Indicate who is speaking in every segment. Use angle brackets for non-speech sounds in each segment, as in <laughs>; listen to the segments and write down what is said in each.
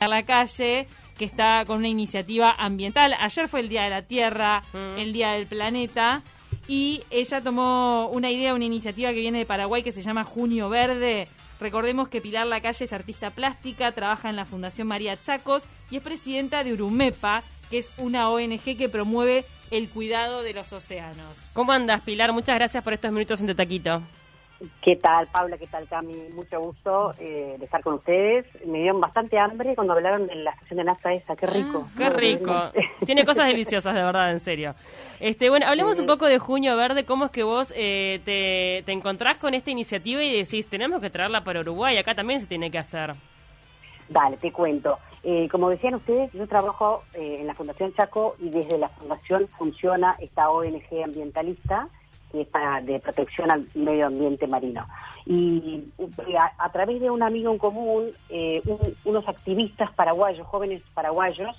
Speaker 1: a la calle que está con una iniciativa ambiental. Ayer fue el Día de la Tierra,
Speaker 2: Mm.
Speaker 1: el Día del Planeta, y ella tomó una idea, una iniciativa que viene de Paraguay que se llama Junio Verde. Recordemos que Pilar Lacalle es artista plástica, trabaja en la Fundación María Chacos y es presidenta de Urumepa, que es una ONG que promueve el cuidado de los océanos.
Speaker 2: ¿Cómo andas, Pilar? Muchas gracias por estos minutos en Te Taquito.
Speaker 3: ¿Qué tal, Paula? ¿Qué tal, Cami? Mucho gusto eh, de estar con ustedes. Me dieron bastante hambre cuando hablaron de la estación de nafta esa. Qué rico.
Speaker 2: Ah, Qué rico. <laughs> Tiene cosas deliciosas, de verdad, en serio. Este, bueno, hablemos un poco de Junio Verde. ¿Cómo es que vos eh, te, te encontrás con esta iniciativa y decís, tenemos que traerla para Uruguay? Acá también se tiene que hacer.
Speaker 3: Dale, te cuento. Eh, como decían ustedes, yo trabajo eh, en la Fundación Chaco y desde la Fundación funciona esta ONG ambientalista que es de protección al medio ambiente marino. Y a, través de un amigo en común, eh, un- unos activistas paraguayos, jóvenes paraguayos,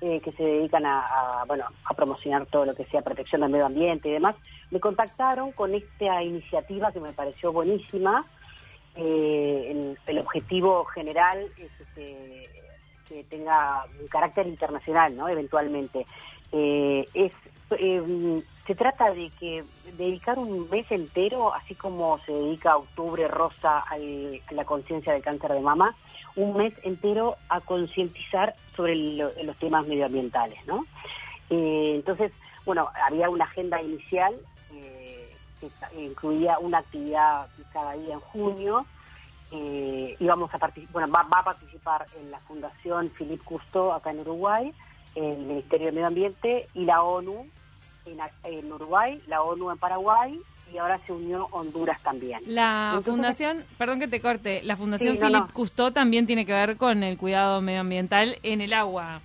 Speaker 3: eh, que se dedican a, bueno, a promocionar todo lo que sea protección del medio ambiente y demás, me contactaron con esta iniciativa que me pareció buenísima. Eh, el, el objetivo general es este, que tenga un carácter internacional, ¿no? Eventualmente. Eh, es eh, se trata de que dedicar un mes entero, así como se dedica octubre rosa al- a la conciencia del cáncer de mama, un mes entero a concientizar sobre lo- los temas medioambientales, ¿no? Eh, entonces, bueno, había una agenda inicial eh, que incluía una actividad cada día en junio. Eh, íbamos a partic- bueno, va, va a participar en la Fundación Philip Cousteau acá en Uruguay, el Ministerio de Medio Ambiente y la ONU en, Uruguay, la ONU en Paraguay y ahora se unió Honduras también.
Speaker 1: La
Speaker 3: Entonces-
Speaker 1: fundación, perdón que te corte, la fundación
Speaker 3: Sí, no,
Speaker 1: Philip
Speaker 3: no.
Speaker 1: Cousteau también tiene que ver con el cuidado medioambiental en el agua.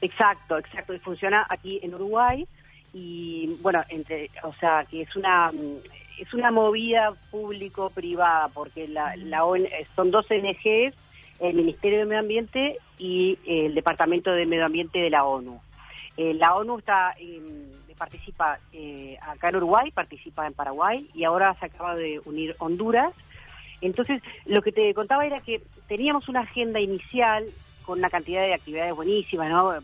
Speaker 3: Exacto, exacto. Y funciona aquí en Uruguay y bueno, entre, o sea, que es una es una movida público-privada porque la, la ON son dos ONGs, el Ministerio de Medio Ambiente y el Departamento de Medio Ambiente de la ONU. Eh, la ONU está eh, participa eh, acá en Uruguay, participa en Paraguay y ahora se acaba de unir Honduras. Entonces, lo que te contaba era que teníamos una agenda inicial con una cantidad de actividades buenísimas, ¿no?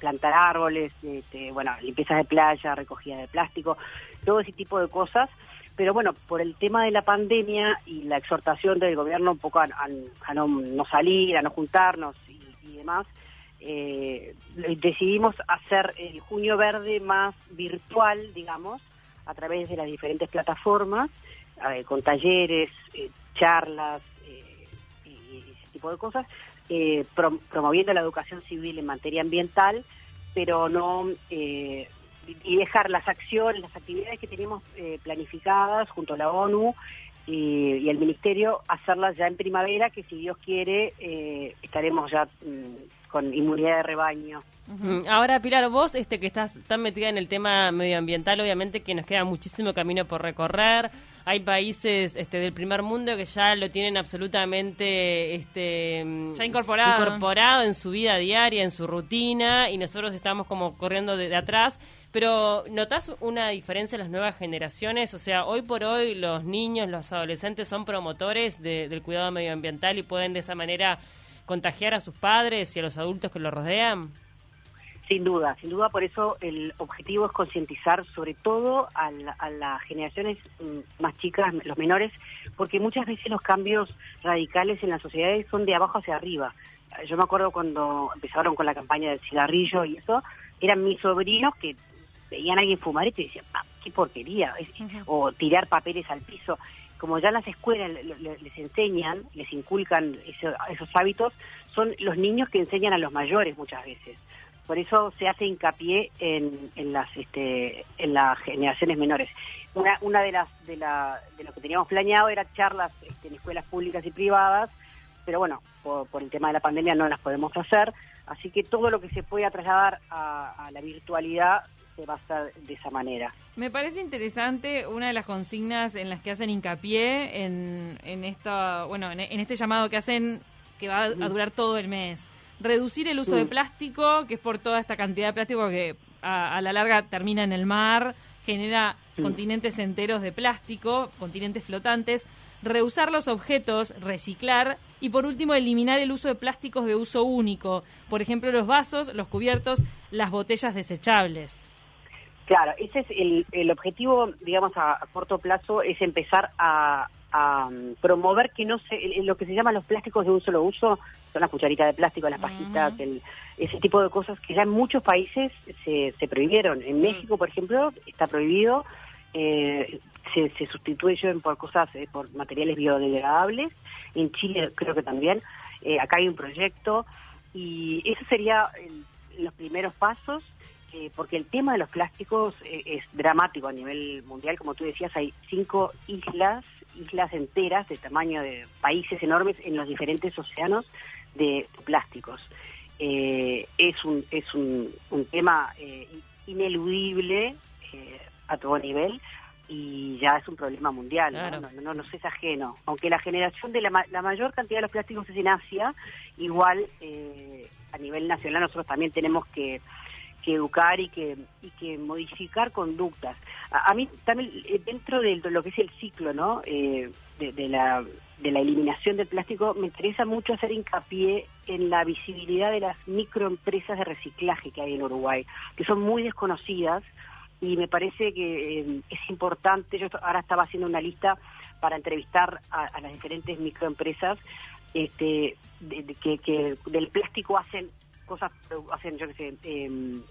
Speaker 3: Plantar árboles, este, bueno, limpieza de playa, recogida de plástico, todo ese tipo de cosas. Pero bueno, por el tema de la pandemia y la exhortación del gobierno un poco a, no, no salir, a no juntarnos y, y demás, eh, decidimos hacer el Junio Verde más virtual, digamos, a través de las diferentes plataformas, eh, con talleres, eh, charlas eh, y, y ese tipo de cosas, prom- promoviendo la educación civil en materia ambiental, pero no y dejar las acciones, las actividades que tenemos eh, planificadas junto a la ONU y, y el Ministerio, hacerlas ya en primavera, que si Dios quiere eh, estaremos ya mm, con inmunidad de rebaño.
Speaker 2: Ahora, Pilar, vos este, que estás tan metida en el tema medioambiental, obviamente que nos queda muchísimo camino por recorrer. Hay países este, del primer mundo que ya lo tienen absolutamente este, mm,
Speaker 1: Ya incorporado.
Speaker 2: incorporado en su vida diaria, en su rutina, y nosotros estamos como corriendo de, de atrás. Pero, ¿notás una diferencia en las nuevas generaciones? O sea, hoy por hoy los niños, los adolescentes son promotores de- del cuidado medioambiental y pueden de esa manera contagiar a sus padres y a los adultos que los rodean.
Speaker 3: Sin duda, sin duda, por eso el objetivo es concientizar sobre todo a, la- a las generaciones mm, más chicas, los menores, porque muchas veces los cambios radicales en las sociedades son de abajo hacia arriba. Yo me acuerdo cuando empezaron con la campaña del cigarrillo y eso, eran mis sobrinos que veían a alguien fumar y te decían, "Ah, qué porquería, o tirar papeles al piso. Como ya las escuelas le- le- les enseñan, les inculcan eso- esos hábitos, son los niños que enseñan a los mayores muchas veces. Por eso se hace hincapié en, en las este, en las generaciones menores. Una, una de las de, la, de lo que teníamos planeado era charlas este, en escuelas públicas y privadas, pero bueno, por, por el tema de la pandemia no las podemos hacer, así que todo lo que se pueda trasladar a, a la virtualidad se va a hacer de esa manera.
Speaker 1: Me parece interesante una de las consignas en las que hacen hincapié en, en esta, bueno, en, en este llamado que hacen que va a, a durar todo el mes. Reducir el uso de plástico, que es por toda esta cantidad de plástico que a, a la larga termina en el mar, genera continentes enteros de plástico, continentes flotantes. Reusar los objetos, reciclar Y por último, eliminar el uso de plásticos de uso único, por ejemplo, los vasos, los cubiertos, las botellas desechables.
Speaker 3: Claro, ese es el, el objetivo, digamos, a, corto plazo, es empezar a, um, promover que no se, lo que se llaman los plásticos de un solo uso, son las cucharitas de plástico, las pajitas, el, ese tipo de cosas que ya en muchos países se, se prohibieron. En México, por ejemplo, está prohibido, eh, se, se sustituyen por cosas, eh, por materiales biodegradables. En Chile creo que también. Eh, acá hay un proyecto y eso sería los primeros pasos eh, porque el tema de los plásticos eh, es dramático a nivel mundial. Como tú decías, hay cinco islas, islas enteras de tamaño de países enormes en los diferentes océanos de, plásticos. Eh, es un, es un, un tema ineludible a todo nivel y ya es un problema mundial, ¿no? No, no, es ajeno. Aunque la generación de la, la, mayor cantidad de los plásticos es en Asia, igual a nivel nacional nosotros también tenemos que que educar y que, y que modificar conductas. A, mí también eh, dentro de lo que es el ciclo ¿no? Eh, de, la, de la eliminación del plástico, me interesa mucho hacer hincapié en la visibilidad de las microempresas de reciclaje que hay en Uruguay, que son muy desconocidas y me parece que eh, es importante, yo ahora estaba haciendo una lista para entrevistar a, las diferentes microempresas este, que, que del plástico hacen cosas, hacen, yo qué sé, em,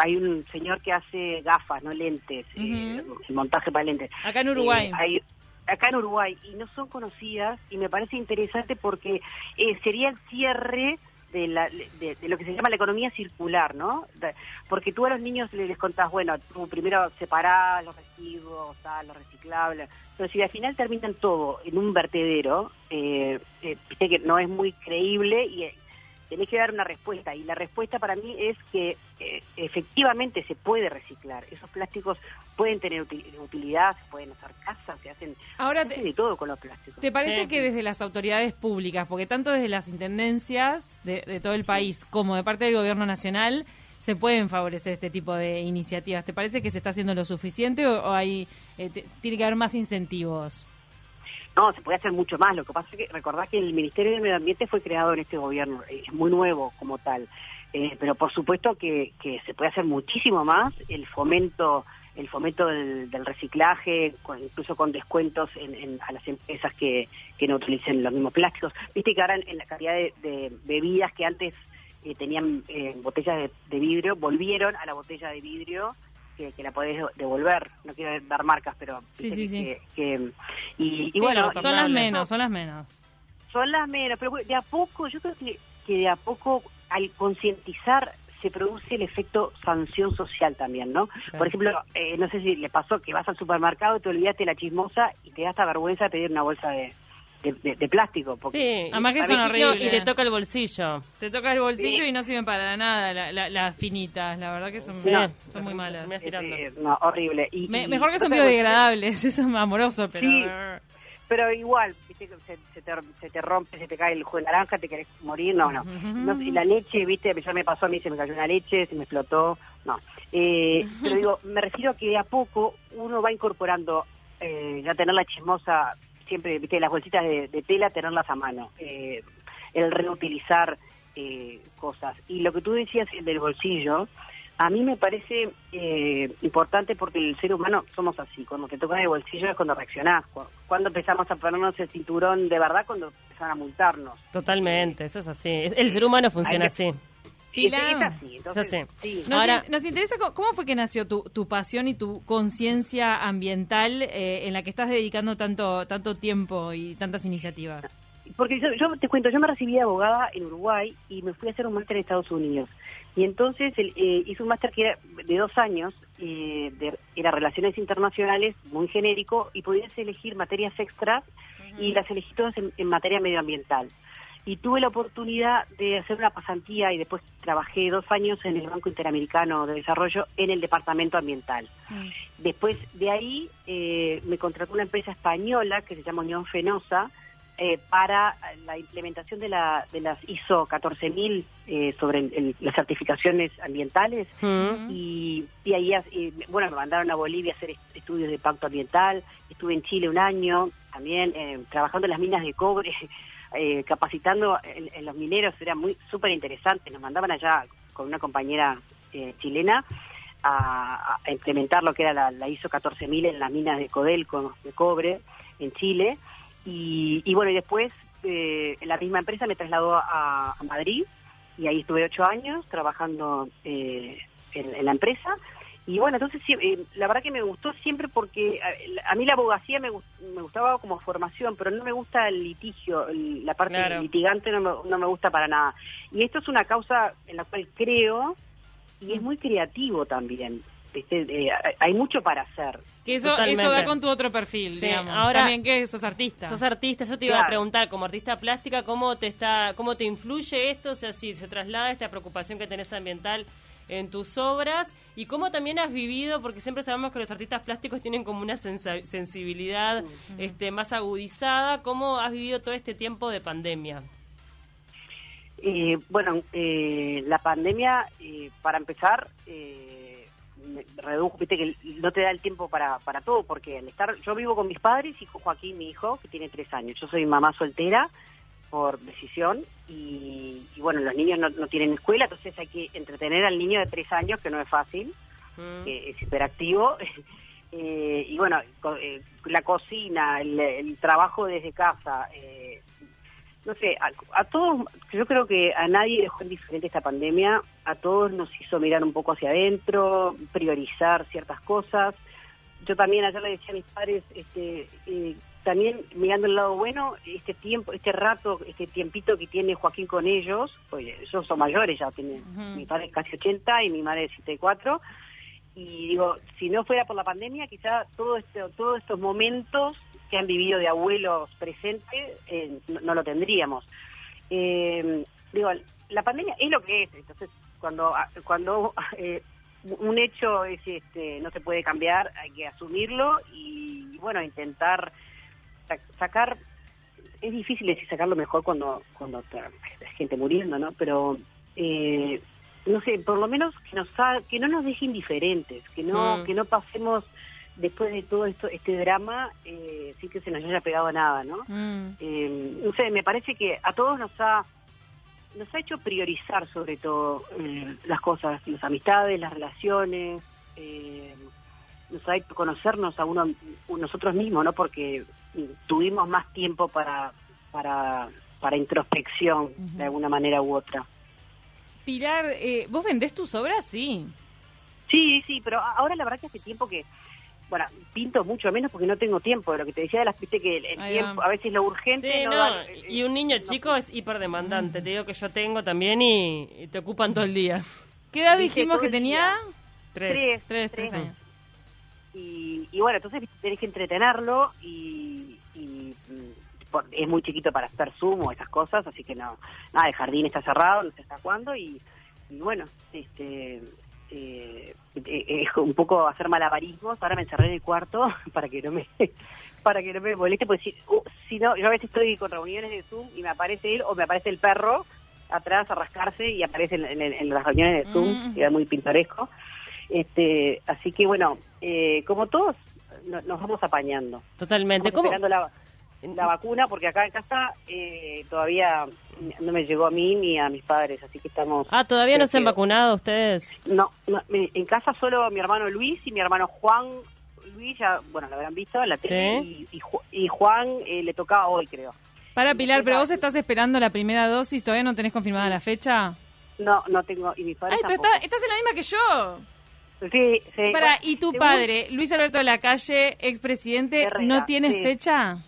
Speaker 3: hay un señor que hace gafas, no lentes, eh, montaje para lentes.
Speaker 1: Acá en Uruguay.
Speaker 3: Eh, acá en Uruguay, y no son conocidas, y me parece interesante porque eh, sería el cierre de, la, de, lo que se llama la economía circular, ¿no? porque tú a los niños les, contás, bueno, tú primero separás los residuos, tal, los reciclables, pero si al final terminan todo en un vertedero, eh, que no es muy creíble y tenés que dar una respuesta y la respuesta para mí es que eh, efectivamente se puede reciclar. Esos plásticos pueden tener utilidad, se pueden hacer casas, se hacen,
Speaker 1: Ahora
Speaker 3: de todo con los plásticos.
Speaker 1: ¿Te parece que desde las autoridades públicas, porque tanto desde las intendencias de, todo el país como de parte del gobierno nacional, se pueden favorecer este tipo de iniciativas? ¿Te parece que se está haciendo lo suficiente o, hay, eh, tiene que haber más incentivos?
Speaker 3: No, se puede hacer mucho más. Lo que pasa es que recordad que el Ministerio del Medio Ambiente fue creado en este gobierno, es muy nuevo como tal. Eh, pero por supuesto que, se puede hacer muchísimo más. El fomento el fomento del, reciclaje, incluso con descuentos en, a las empresas que, no utilicen los mismos plásticos. Viste que ahora en, la cantidad de, bebidas que antes eh, tenían eh, botellas de, vidrio, volvieron a la botella de vidrio que, la podés devolver. No quiero dar marcas, pero
Speaker 1: sí, sí, sí.
Speaker 3: y, bueno,
Speaker 1: son las menos, son las menos.
Speaker 3: Son las menos, pero de a poco, yo creo que, que de a poco al concientizar se produce el efecto sanción social también, ¿no? Por ejemplo, eh, no sé si le pasó que vas al supermercado, y te olvidaste la chismosa y te da esta vergüenza de pedir una bolsa de, de, plástico. Porque,
Speaker 2: sí, además que son horribles. Y te toca el bolsillo.
Speaker 1: Te toca el bolsillo y no sirven para nada las finitas. La verdad que son, son muy malas.
Speaker 3: no, horrible. Y,
Speaker 1: mejor que son biodegradables, <laughs> eso es amoroso, pero...
Speaker 3: pero igual, ¿viste? Se, se, te, se te rompe, se te cae el jugo de naranja, te querés morir, no, no. no y la leche, ¿viste? Ya me pasó a mí, se me cayó una leche, se me explotó, no. Eh, pero digo, me refiero a que de a poco uno va incorporando eh, ya tener la chismosa siempre, viste, las bolsitas de, tela, tenerlas a mano, eh, el reutilizar eh, cosas. Y lo que tú decías del bolsillo, a mí me parece eh, importante porque el ser humano somos así, cuando te toca el bolsillo es cuando reaccionás, cuando empezamos a ponernos el cinturón de verdad, cuando empezaron a multarnos.
Speaker 2: Totalmente, eso es así, el ser humano funciona así.
Speaker 1: Nos, interesa cómo fue que nació tu, tu pasión y tu conciencia ambiental eh, en la que estás dedicando tanto tanto tiempo y tantas iniciativas.
Speaker 3: Porque yo, te cuento, yo me recibí de abogada en Uruguay y me fui a hacer un máster en Estados Unidos. Y entonces eh, hice un máster que era de dos años, eh, de, era Relaciones Internacionales, muy genérico, y podías elegir materias extras y las elegí todas en materia medioambiental y tuve la oportunidad de hacer una pasantía y después trabajé dos años en el Banco Interamericano de Desarrollo en el Departamento Ambiental. Mm. Después de ahí eh, me contrató una empresa española que se llama Unión Fenosa eh, para la implementación de, la, de las ISO 14000 eh, sobre las certificaciones ambientales mm. y, y, ahí, bueno, me mandaron a Bolivia a hacer estudios de pacto ambiental, estuve en Chile un año también trabajando en las minas de cobre eh, capacitando en, los mineros, era muy súper interesante. Nos mandaban allá con una compañera eh, chilena a, implementar lo que era la, ISO 14000 en las minas de Codelco, de cobre, en Chile. Y, bueno, y después eh, la misma empresa me trasladó a, Madrid y ahí estuve ocho años trabajando eh, en, la empresa. Y bueno, entonces eh, la verdad que me gustó siempre porque a, mí la abogacía me, me, gustaba como formación, pero no me gusta el litigio, la parte litigante no me, no me gusta para nada. Y esto es una causa en la cual creo y es muy creativo también. Eh, hay mucho para hacer.
Speaker 1: Que eso, eso va con tu otro perfil, digamos. Ahora, también que sos artista.
Speaker 2: Sos artista, yo te iba a preguntar, como artista plástica, ¿cómo te está cómo te influye esto? O sea, si se traslada esta preocupación que tenés ambiental en tus obras y cómo también has vivido, porque siempre sabemos que los artistas plásticos tienen como una sensibilidad este, más agudizada, ¿cómo has vivido todo este tiempo de pandemia?
Speaker 3: Eh, bueno, eh, la pandemia, eh, para empezar, eh, redujo, viste que no te da el tiempo para, para todo, porque al estar, yo vivo con mis padres y Joaquín, mi hijo, que tiene tres años. Yo soy mamá soltera por decisión y, bueno, los niños no, tienen escuela, entonces hay que entretener al niño de tres años, que no es fácil, mm. que es hiperactivo. <laughs> y bueno, la cocina, el, el, trabajo desde casa, eh, no sé, a, todos, yo creo que a nadie dejó indiferente esta pandemia, a todos nos hizo mirar un poco hacia adentro, priorizar ciertas cosas. Yo también ayer le decía a mis padres, este, eh, también mirando el lado bueno, este tiempo, este rato, este tiempito que tiene Joaquín con ellos, pues ellos son mayores ya, tienen, mi padre es casi 80 y mi madre es 74, y digo, si no fuera por la pandemia, quizá todo este, todos estos momentos que han vivido de abuelos presentes, eh, no, lo tendríamos. Eh, digo, la pandemia es lo que es, entonces cuando cuando <laughs> eh, un hecho es este no se puede cambiar, hay que asumirlo y bueno, intentar sacar es difícil decir sacarlo mejor cuando cuando hay gente muriendo, ¿no? Pero no sé, por lo menos que nos que no nos deje indiferentes, que no mm. que no pasemos después de todo esto este drama eh, sí que se nos haya pegado nada, ¿no? Mm. Eh, no sé, me parece que a todos nos ha nos ha hecho priorizar sobre todo eh, las cosas, las amistades, las relaciones, eh, nos ha hecho conocernos a uno nosotros mismos, ¿no? Porque tuvimos más tiempo para para para introspección de alguna manera u otra.
Speaker 1: Pilar, ¿vos vendés tus obras? Sí.
Speaker 3: Sí, sí, pero ahora la verdad que hace tiempo que bueno, pinto mucho menos porque no tengo tiempo. De lo que te decía de las viste que el, tiempo, a veces lo urgente. no,
Speaker 2: y un niño chico es hiperdemandante. Te digo que yo tengo también y, te ocupan todo el día. <laughs>
Speaker 1: ¿Qué edad dijimos que tenía?
Speaker 3: Tres. Tres, tres, años. Y, y, bueno, entonces tenés que entretenerlo y, mm, es muy chiquito para hacer Zoom o esas cosas, así que no, nada, el jardín está cerrado, no sé hasta cuándo y, y bueno, este eh, eh, es un poco hacer malabarismos. Ahora me encerré en el cuarto <laughs> para que no me <laughs> para que no me moleste, porque si, uh, si no, yo a veces estoy con reuniones de Zoom y me aparece él o me aparece el perro atrás a rascarse y aparece en, las reuniones de Zoom, mm. muy pintoresco. Este, así que bueno, eh, como todos, nos vamos apañando.
Speaker 2: Totalmente. ¿Cómo?
Speaker 3: La, la vacuna, porque acá en casa eh, todavía no me llegó a mí ni a mis padres, así que estamos...
Speaker 2: Ah, ¿todavía no se han vacunado ustedes?
Speaker 3: No, en casa solo mi hermano Luis y mi hermano Juan Luis, ya, bueno, lo habrán visto en la tele, y, Juan eh, le toca hoy, creo.
Speaker 1: Para Pilar, pero vos estás esperando la primera dosis, ¿todavía no tenés confirmada la fecha?
Speaker 3: No, no tengo, y mis padres
Speaker 1: Ay, pero estás en la misma que yo.
Speaker 3: Sí, sí.
Speaker 1: Para, ¿y tu padre, Luis Alberto de la Calle, expresidente, no tiene fecha?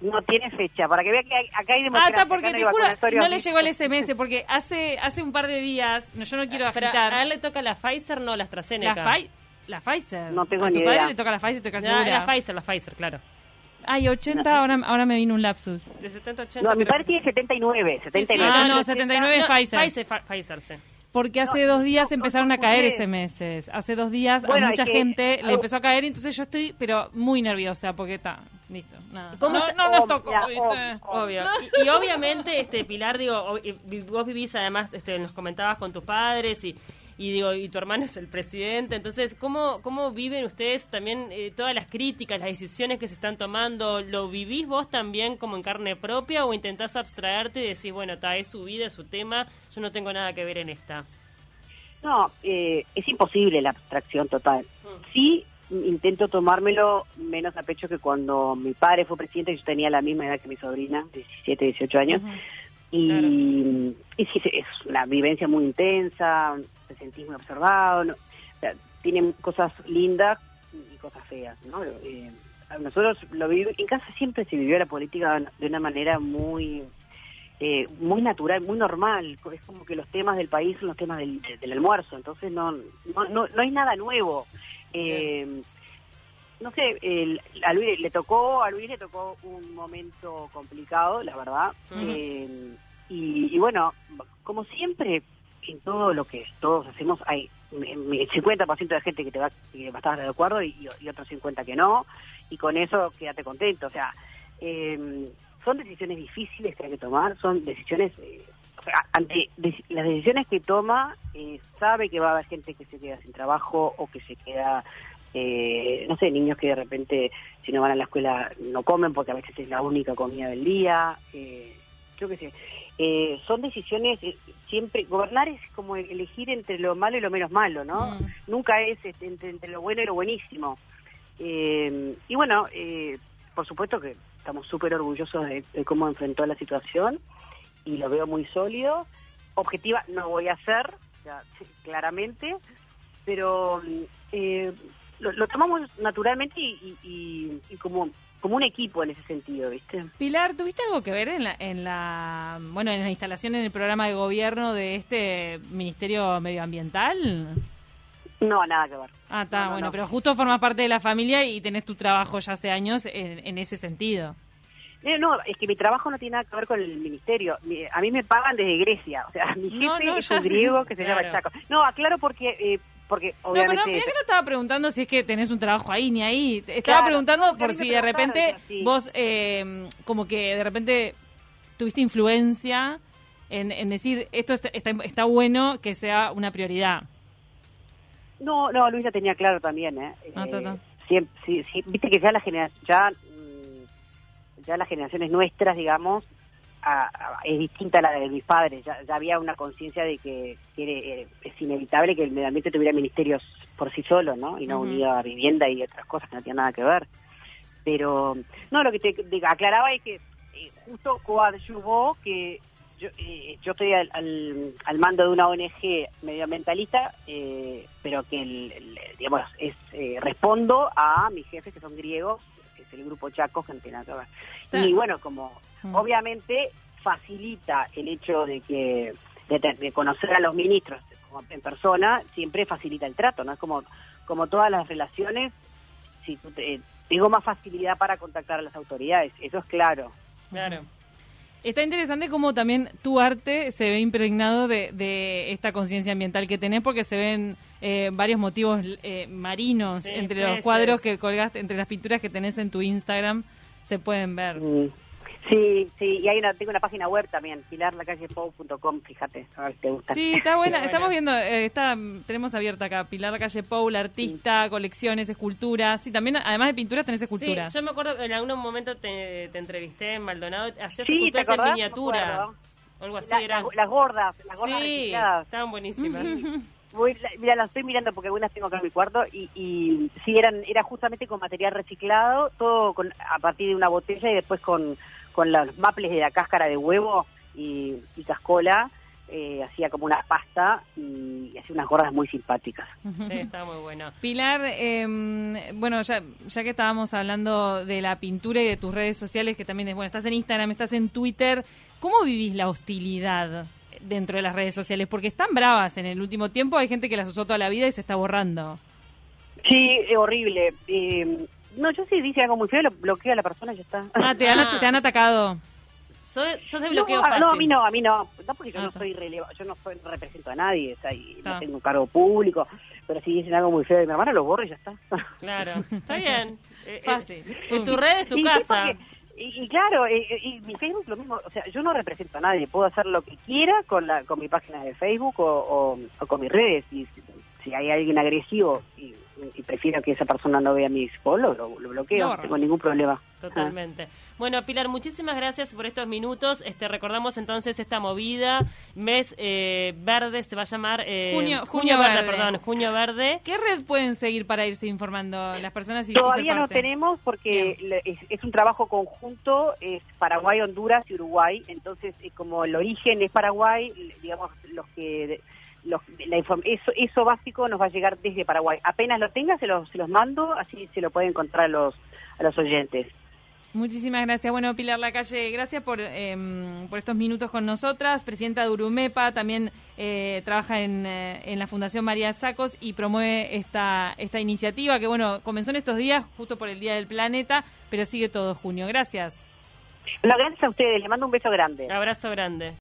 Speaker 3: No tiene fecha, para que vea que acá hay democracia.
Speaker 1: Ah, está, porque te juro, no le llegó el SMS, porque hace hace un par de días, no, yo no quiero agitar.
Speaker 2: ¿A él le toca la Pfizer, no la AstraZeneca?
Speaker 1: La, la Pfizer.
Speaker 3: No tengo
Speaker 1: ¿A
Speaker 3: tu
Speaker 1: padre le toca la Pfizer, estoy casi segura.
Speaker 2: La Pfizer, la Pfizer, claro.
Speaker 1: Ay, 80, ahora, ahora me vino un lapsus.
Speaker 2: De 70 80.
Speaker 3: No, mi padre tiene 79, 79.
Speaker 1: ah, no, 79 es Pfizer.
Speaker 2: Pfizer, Pfizer, sí.
Speaker 1: Porque hace dos días empezaron a caer SMS. Hace dos días a mucha gente le empezó a caer, entonces yo estoy, pero muy nerviosa, porque está, listo, nada.
Speaker 2: ¿Cómo no, no nos tocó, Obvio. Y, obviamente, este Pilar, digo, vos vivís además, este, nos comentabas con tus padres y, y digo, y tu hermano es el presidente, entonces, ¿cómo, cómo viven ustedes también eh, todas las críticas, las decisiones que se están tomando? ¿Lo vivís vos también como en carne propia o intentás abstraerte y decís, bueno, está, es su vida, es su tema, yo no tengo nada que ver en esta?
Speaker 3: No, eh, es imposible la abstracción total. Mm. Sí, intento tomármelo menos a pecho que cuando mi padre fue presidente, yo tenía la misma edad que mi sobrina, 17, 18 años, y, sí, es una vivencia muy intensa, te sentís muy observado, ¿no? tienen cosas lindas y cosas feas, ¿no? Eh, nosotros lo vivimos, en casa siempre se vivió la política de una manera muy eh, muy natural, muy normal. Es como que los temas del país son los temas del, almuerzo, entonces no, no, no, hay nada nuevo. Eh, no sé, a Luis le tocó, a Luis le tocó un momento complicado, la verdad. Eh, y, bueno, como siempre, en todo lo que todos hacemos hay el 50% de gente que te va, que va a estar de acuerdo y, y otro 50% que no, y con eso quédate contento. O sea, eh, son decisiones difíciles que hay que tomar, son decisiones, eh, ante las decisiones que toma, eh, sabe que va a haber gente que se queda sin trabajo o que se queda, eh, no sé, niños que de repente si no van a la escuela no comen porque a veces es la única comida del día, eh, yo qué sé. son decisiones, siempre, gobernar es como elegir entre lo malo y lo menos malo, ¿no? Mm. Nunca es este, entre, entre, lo bueno y lo buenísimo. y bueno, por supuesto que estamos súper orgullosos de, cómo enfrentó la situación y lo veo muy sólido. Objetiva no voy a ser, claramente, pero eh, lo, tomamos naturalmente y, como como un equipo en ese sentido, ¿viste?
Speaker 1: Pilar, ¿tuviste algo que ver en la, en la, bueno, en la instalación en el programa de gobierno de este Ministerio Medioambiental?
Speaker 3: No, nada que ver.
Speaker 1: Ah, está, bueno, pero justo formas parte de la familia y tenés tu trabajo ya hace años en, ese sentido.
Speaker 3: Eh, no, es que mi trabajo no tiene nada que ver con el ministerio. A mí me pagan desde Grecia. O sea, <laughs> mi jefe es un griego que se llama Chaco. No, aclaro porque... Eh, porque obviamente... No,
Speaker 1: pero no, que no estaba preguntando si es que tenés un trabajo ahí ni ahí. Estaba preguntando por si de repente vos, eh, como que de repente tuviste influencia en, en decir esto está, está bueno que sea una prioridad.
Speaker 3: No, no, Luisa tenía claro también, ¿eh? Ah, eh sí, sí, viste que ya la generación, ya, ya las generaciones nuestras, digamos, es distinta a la de mis padres. Ya, había una conciencia de que, eh, es inevitable que el medio ambiente tuviera ministerios por sí solo, ¿no? Y no unida a vivienda y otras cosas que no tienen nada que ver. Pero, no, lo que te, aclaraba es que eh, justo coadyuvó que yo, eh, yo estoy al, al, mando de una ONG medioambientalista, eh, pero que, el, digamos, es eh, respondo a mis jefes que son griegos, es el grupo Chaco, gente Y bueno, como mm. obviamente facilita el hecho de que de, conocer a los ministros en persona, siempre facilita el trato, ¿no? Es como, como todas las relaciones, si tengo más facilidad para contactar a las autoridades, eso es claro.
Speaker 1: Claro. Está interesante cómo también tu arte se ve impregnado de, esta conciencia ambiental que tenés, porque se ven eh, varios motivos eh, marinos entre los cuadros que colgaste, entre las pinturas que tenés en tu Instagram, se pueden ver.
Speaker 3: Mm. Sí, sí, y hay una, tengo una página web también, pilarlacallepou.com, fíjate, a ver si te gusta.
Speaker 1: Sí, está buena, <laughs> estamos viendo, eh, está, tenemos abierta acá, Pilar la calle Pou, la artista, colecciones, esculturas, sí, también, además de pinturas, tenés esculturas.
Speaker 2: Sí, yo me acuerdo que en algún momento te, entrevisté en Maldonado, hacías esculturas en miniatura, algo así
Speaker 3: era. Las, gordas, las gordas
Speaker 2: Sí, estaban buenísimas. <laughs>
Speaker 3: mira, las estoy mirando porque algunas tengo acá en mi cuarto y, y sí, eran, era justamente con material reciclado, todo con, a partir de una botella y después con con los maples de la cáscara de huevo y, cascola, eh, hacía como una pasta y, hacía unas gordas muy simpáticas.
Speaker 2: Sí, <laughs> está muy bueno.
Speaker 1: Pilar, em, bueno, ya, ya que estábamos hablando de la pintura y de tus redes sociales, que también es, bueno, estás en Instagram, estás en Twitter, ¿cómo vivís la hostilidad dentro de las redes sociales? Porque están bravas en el último tiempo, hay gente que las usó toda la vida y se está borrando.
Speaker 3: Sí, es horrible. Eh, no, yo sí dice algo muy feo, lo bloqueo a la persona y ya está.
Speaker 1: Ah, te han, ah. te han atacado.
Speaker 2: ¿Sos, de bloqueo
Speaker 3: no, fácil? No, a mí no, a mí no. No, porque yo ah, no soy releva, yo no soy, represento a nadie, o sea, y no tengo un cargo público. Pero si dicen algo muy feo de mi hermana, lo borro y ya está.
Speaker 2: Claro, <laughs> está bien. Eh, eh, fácil. En tu red es tu casa.
Speaker 3: Y, claro, y, mi Facebook lo mismo, o sea, yo no represento a nadie, puedo hacer lo que quiera con la con mi página de Facebook o, con mis redes. Y si, hay alguien agresivo y, prefiero que esa persona no vea mis polos, lo, bloqueo, no, tengo ningún problema.
Speaker 2: Totalmente. Bueno, Pilar, muchísimas gracias por estos minutos. Este Recordamos entonces esta movida, mes eh, verde, se va a llamar...
Speaker 1: Eh, junio, junio, verde,
Speaker 2: perdón, junio verde.
Speaker 1: ¿Qué red pueden seguir para irse informando las personas? Y
Speaker 3: Todavía no tenemos porque es, un trabajo conjunto, es Paraguay, Honduras y Uruguay, entonces eh, como el origen es Paraguay, digamos, los que... Los, la eso, eso básico nos va a llegar desde Paraguay. Apenas lo tenga, se los, se los mando, así se lo pueden encontrar a los, a los oyentes.
Speaker 1: Muchísimas gracias. Bueno, Pilar Lacalle, gracias por, em, por estos minutos con nosotras. Presidenta de Urumepa, también eh, trabaja en, eh, en, la Fundación María Sacos y promueve esta, esta iniciativa que, bueno, comenzó en estos días, justo por el Día del Planeta, pero sigue todo junio. Gracias.
Speaker 3: gracias a ustedes. Le mando un beso grande.
Speaker 2: Abrazo grande.